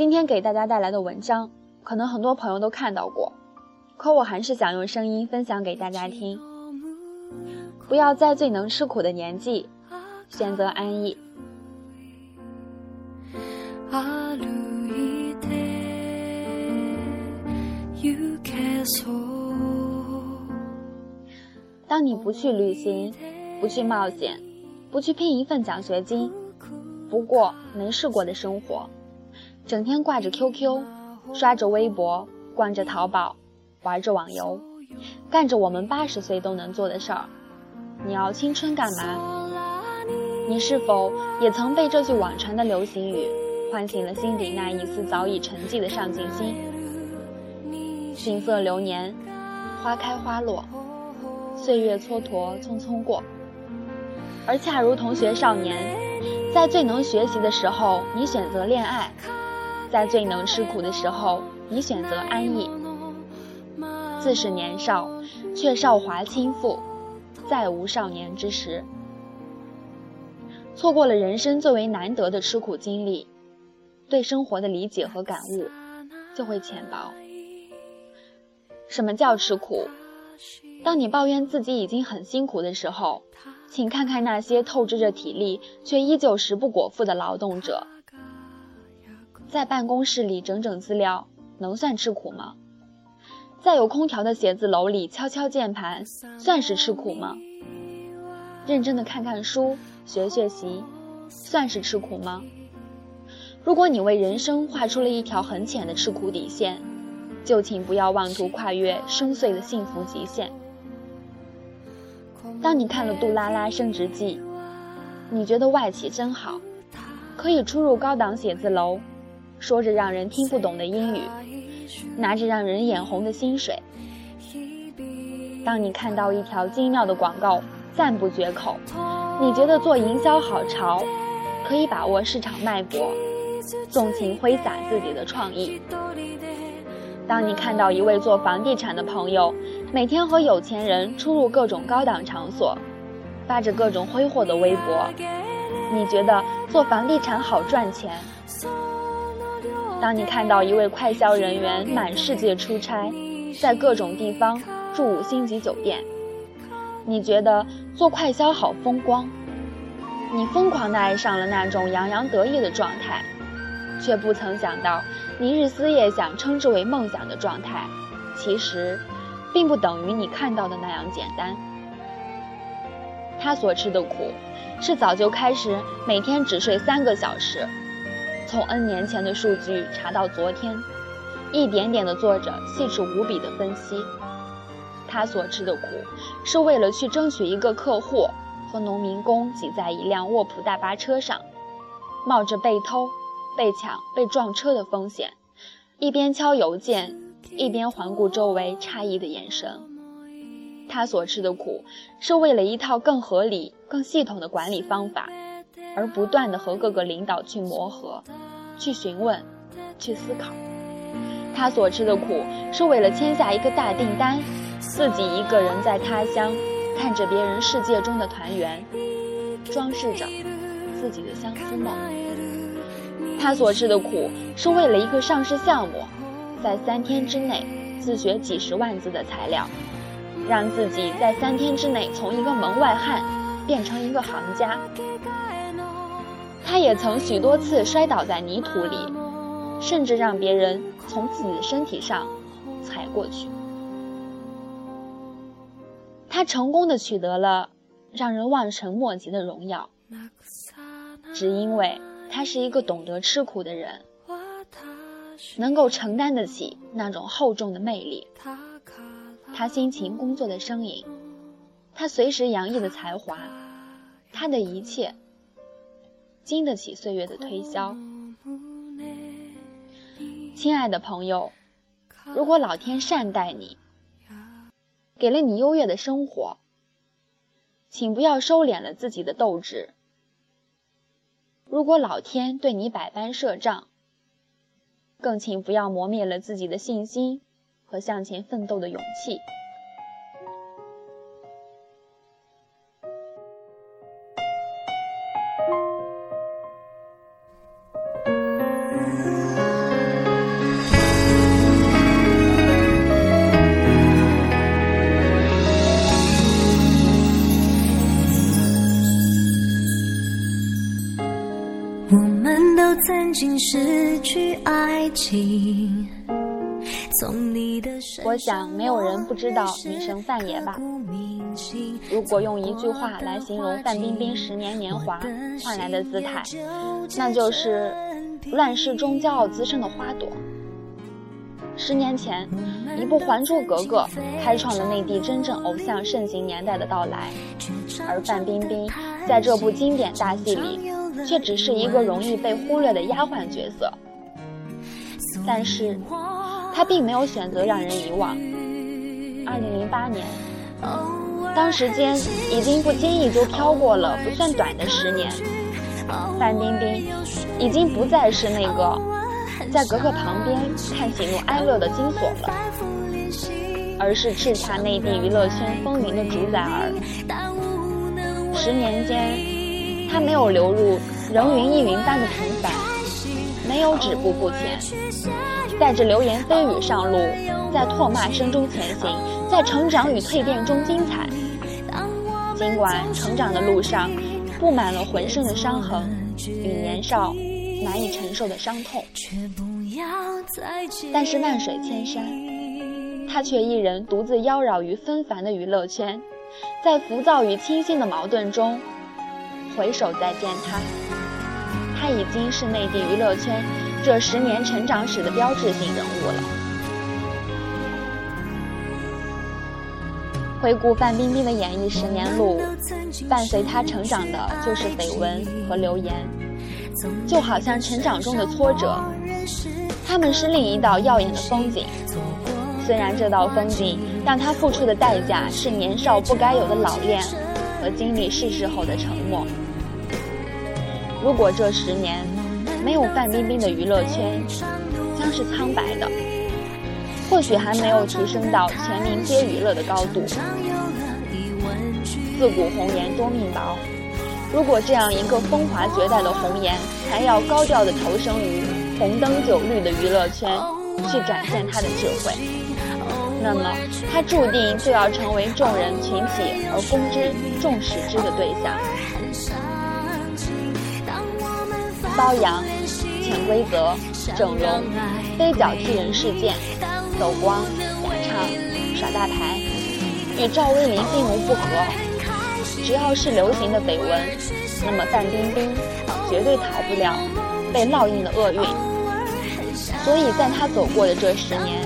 今天给大家带来的文章，可能很多朋友都看到过，可我还是想用声音分享给大家听。不要在最能吃苦的年纪选择安逸。当你不去旅行，不去冒险，不去拼一份奖学金，不过没试过的生活，整天挂着 QQ，刷着微博，逛着淘宝，玩着网游，干着我们八十岁都能做的事儿，你要青春干嘛？你是否也曾被这句网传的流行语唤醒了心底那一丝早已沉寂的上进心？锦瑟流年，花开花落。岁月蹉跎，匆匆过，而恰如同学少年，在最能学习的时候，你选择恋爱；在最能吃苦的时候，你选择安逸。自是年少，却少华倾覆，再无少年之时。错过了人生最为难得的吃苦经历，对生活的理解和感悟就会浅薄。什么叫吃苦？当你抱怨自己已经很辛苦的时候，请看看那些透支着体力却依旧食不果腹的劳动者。在办公室里整整资料，能算吃苦吗？在有空调的写字楼里敲敲键盘，算是吃苦吗？认真的看看书，学学习，算是吃苦吗？如果你为人生画出了一条很浅的吃苦底线，就请不要妄图跨越深邃的幸福极限。当你看了《杜拉拉升职记》，你觉得外企真好，可以出入高档写字楼，说着让人听不懂的英语，拿着让人眼红的薪水。当你看到一条精妙的广告，赞不绝口，你觉得做营销好潮，可以把握市场脉搏，纵情挥洒自己的创意。当你看到一位做房地产的朋友，每天和有钱人出入各种高档场所，发着各种挥霍的微博，你觉得做房地产好赚钱？当你看到一位快销人员满世界出差，在各种地方住五星级酒店，你觉得做快销好风光？你疯狂地爱上了那种洋洋得意的状态。却不曾想到，你日思夜想称之为梦想的状态，其实，并不等于你看到的那样简单。他所吃的苦，是早就开始每天只睡三个小时，从 N 年前的数据查到昨天，一点点的做着细致无比的分析。他所吃的苦，是为了去争取一个客户，和农民工挤在一辆卧铺大巴车上，冒着被偷。被抢、被撞车的风险，一边敲邮件，一边环顾周围诧异的眼神。他所吃的苦，是为了一套更合理、更系统的管理方法，而不断的和各个领导去磨合、去询问、去思考。他所吃的苦，是为了签下一个大订单，自己一个人在他乡，看着别人世界中的团圆，装饰着自己的相思梦。他所吃的苦，是为了一个上市项目，在三天之内自学几十万字的材料，让自己在三天之内从一个门外汉变成一个行家。他也曾许多次摔倒在泥土里，甚至让别人从自己的身体上踩过去。他成功的取得了让人望尘莫及的荣耀，只因为。他是一个懂得吃苦的人，能够承担得起那种厚重的魅力。他辛勤工作的身影，他随时洋溢的才华，他的一切经得起岁月的推销。亲爱的朋友，如果老天善待你，给了你优越的生活，请不要收敛了自己的斗志。如果老天对你百般设障，更请不要磨灭了自己的信心和向前奋斗的勇气。曾经失去爱情。我想，没有人不知道女神范爷吧？如果用一句话来形容范冰冰十年年华换来的姿态，那就是乱世中骄傲滋生的花朵。十年前，一部《还珠格格》开创了内地真正偶像盛行年代的到来，而范冰冰在这部经典大戏里。却只是一个容易被忽略的丫鬟角色，但是，她并没有选择让人遗忘。二零零八年，当时间已经不经意就飘过了不算短的十年，范冰冰已经不再是那个在格格旁边看喜怒哀乐的金锁了，而是叱咤内地娱乐圈风云的主宰儿。十年间。他没有流入人云亦云般的平凡，没有止步不前，带着流言蜚语上路，在唾骂声中前行，在成长与蜕变中精彩。尽管成长的路上布满了浑身的伤痕与年少难以承受的伤痛，但是万水千山，他却一人独自妖娆于纷繁的娱乐圈，在浮躁与清新的矛盾中。回首再见他，他已经是内地娱乐圈这十年成长史的标志性人物了。回顾范冰冰的演艺十年路，伴随她成长的就是绯闻和流言，就好像成长中的挫折，他们是另一道耀眼的风景。虽然这道风景让他付出的代价是年少不该有的老练。和经历世事后的沉默。如果这十年没有范冰冰的娱乐圈，将是苍白的，或许还没有提升到全民皆娱乐的高度。自古红颜多命薄，如果这样一个风华绝代的红颜，还要高调的投身于红灯酒绿的娱乐圈，去展现她的智慧。那么，他注定就要成为众人群起而攻之、众矢之的对象。包养、潜规则、整容、飞脚踢人事件、走光、假唱、耍大牌，与赵薇林心无不合。只要是流行的绯闻，那么范冰冰绝对逃不了被烙印的厄运。所以，在她走过的这十年。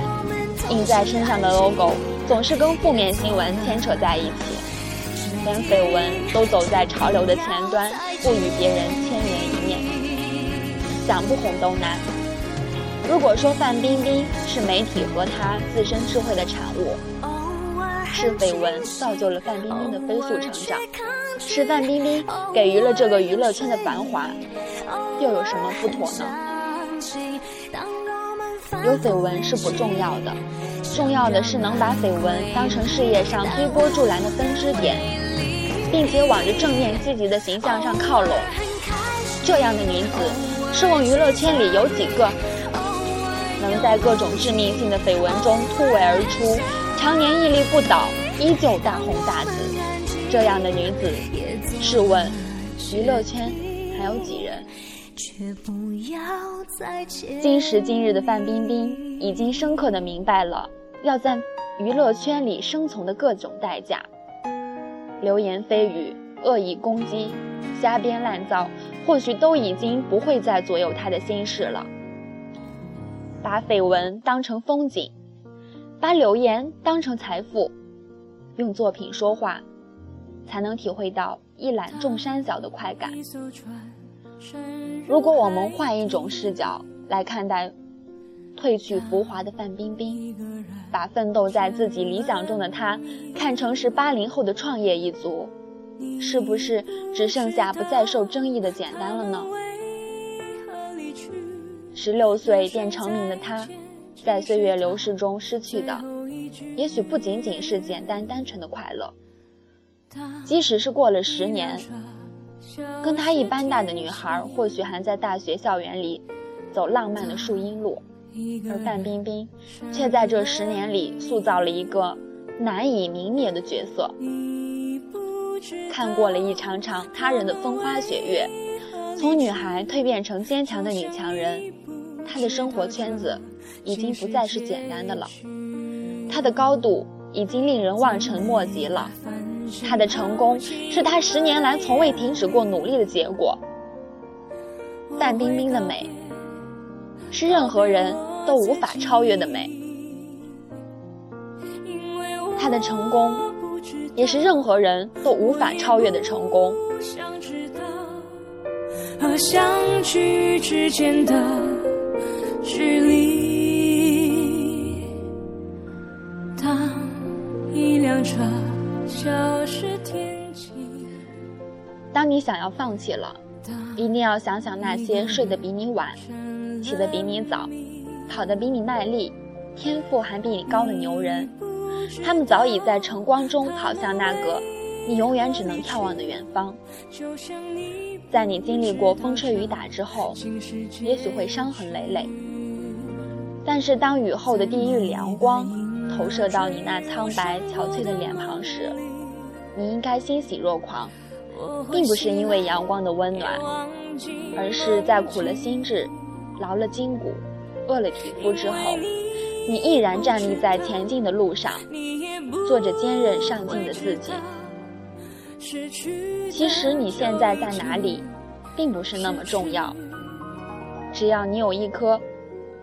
印在身上的 logo 总是跟负面新闻牵扯在一起，连绯闻都走在潮流的前端，不与别人千人一面。想不红都难。如果说范冰冰是媒体和她自身智慧的产物，是绯闻造就了范冰冰的飞速成长，是范冰冰给予了这个娱乐圈的繁华，又有什么不妥呢？有绯闻是不重要的，重要的是能把绯闻当成事业上推波助澜的分支点，并且往着正面积极的形象上靠拢。这样的女子，试问娱乐圈里有几个能在各种致命性的绯闻中突围而出，常年屹立不倒，依旧大红大紫？这样的女子，试问娱乐圈还有几人？今时今日的范冰冰已经深刻的明白了要在娱乐圈里生存的各种代价，流言蜚语、恶意攻击、瞎编乱造，或许都已经不会再左右她的心事了。把绯闻当成风景，把留言当成财富，用作品说话，才能体会到一览众山小的快感。如果我们换一种视角来看待褪去浮华的范冰冰，把奋斗在自己理想中的她看成是八零后的创业一族，是不是只剩下不再受争议的简单了呢？十六岁便成名的她，在岁月流逝中失去的，也许不仅仅是简单单纯的快乐。即使是过了十年，跟她一般大的女孩，或许还在大学校园里走浪漫的树荫路，而范冰冰却在这十年里塑造了一个难以泯灭的角色。看过了一场场他人的风花雪月，从女孩蜕变成坚强的女强人。她的生活圈子已经不再是简单的了，他的高度已经令人望尘莫及了，他的成功是他十年来从未停止过努力的结果。范冰冰的美，是任何人都无法超越的美，他的成功，也是任何人都无法超越的成功。和相聚之间的。距离。一辆车消失天际，当你想要放弃了，一定要想想那些睡得比你晚、起得比你早、跑得比你卖力、天赋还比你高的牛人，他们早已在晨光中跑向那个你永远只能眺望的远方。在你经历过风吹雨打之后，也许会伤痕累累。但是，当雨后的第一缕阳光投射到你那苍白憔悴的脸庞时，你应该欣喜若狂，并不是因为阳光的温暖，而是在苦了心智、劳了筋骨、饿了体肤之后，你毅然站立在前进的路上，做着坚韧上进的自己。其实你现在在哪里，并不是那么重要，只要你有一颗。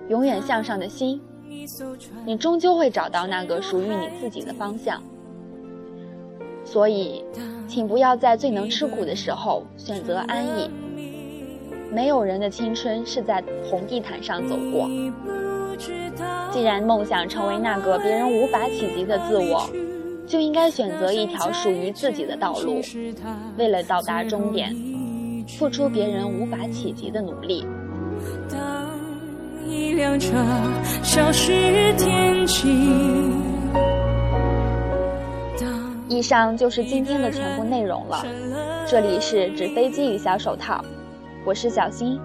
永远向上的心，你终究会找到那个属于你自己的方向。所以，请不要在最能吃苦的时候选择安逸。没有人的青春是在红地毯上走过。既然梦想成为那个别人无法企及的自我，就应该选择一条属于自己的道路。为了到达终点，付出别人无法企及的努力。一辆车消失天际。以上就是今天的全部内容了。这里是纸飞机与小手套，我是小新，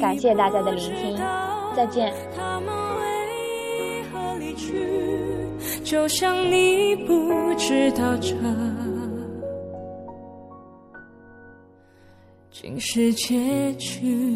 感谢大家的聆听，再见。就像你不知道这竟是结局。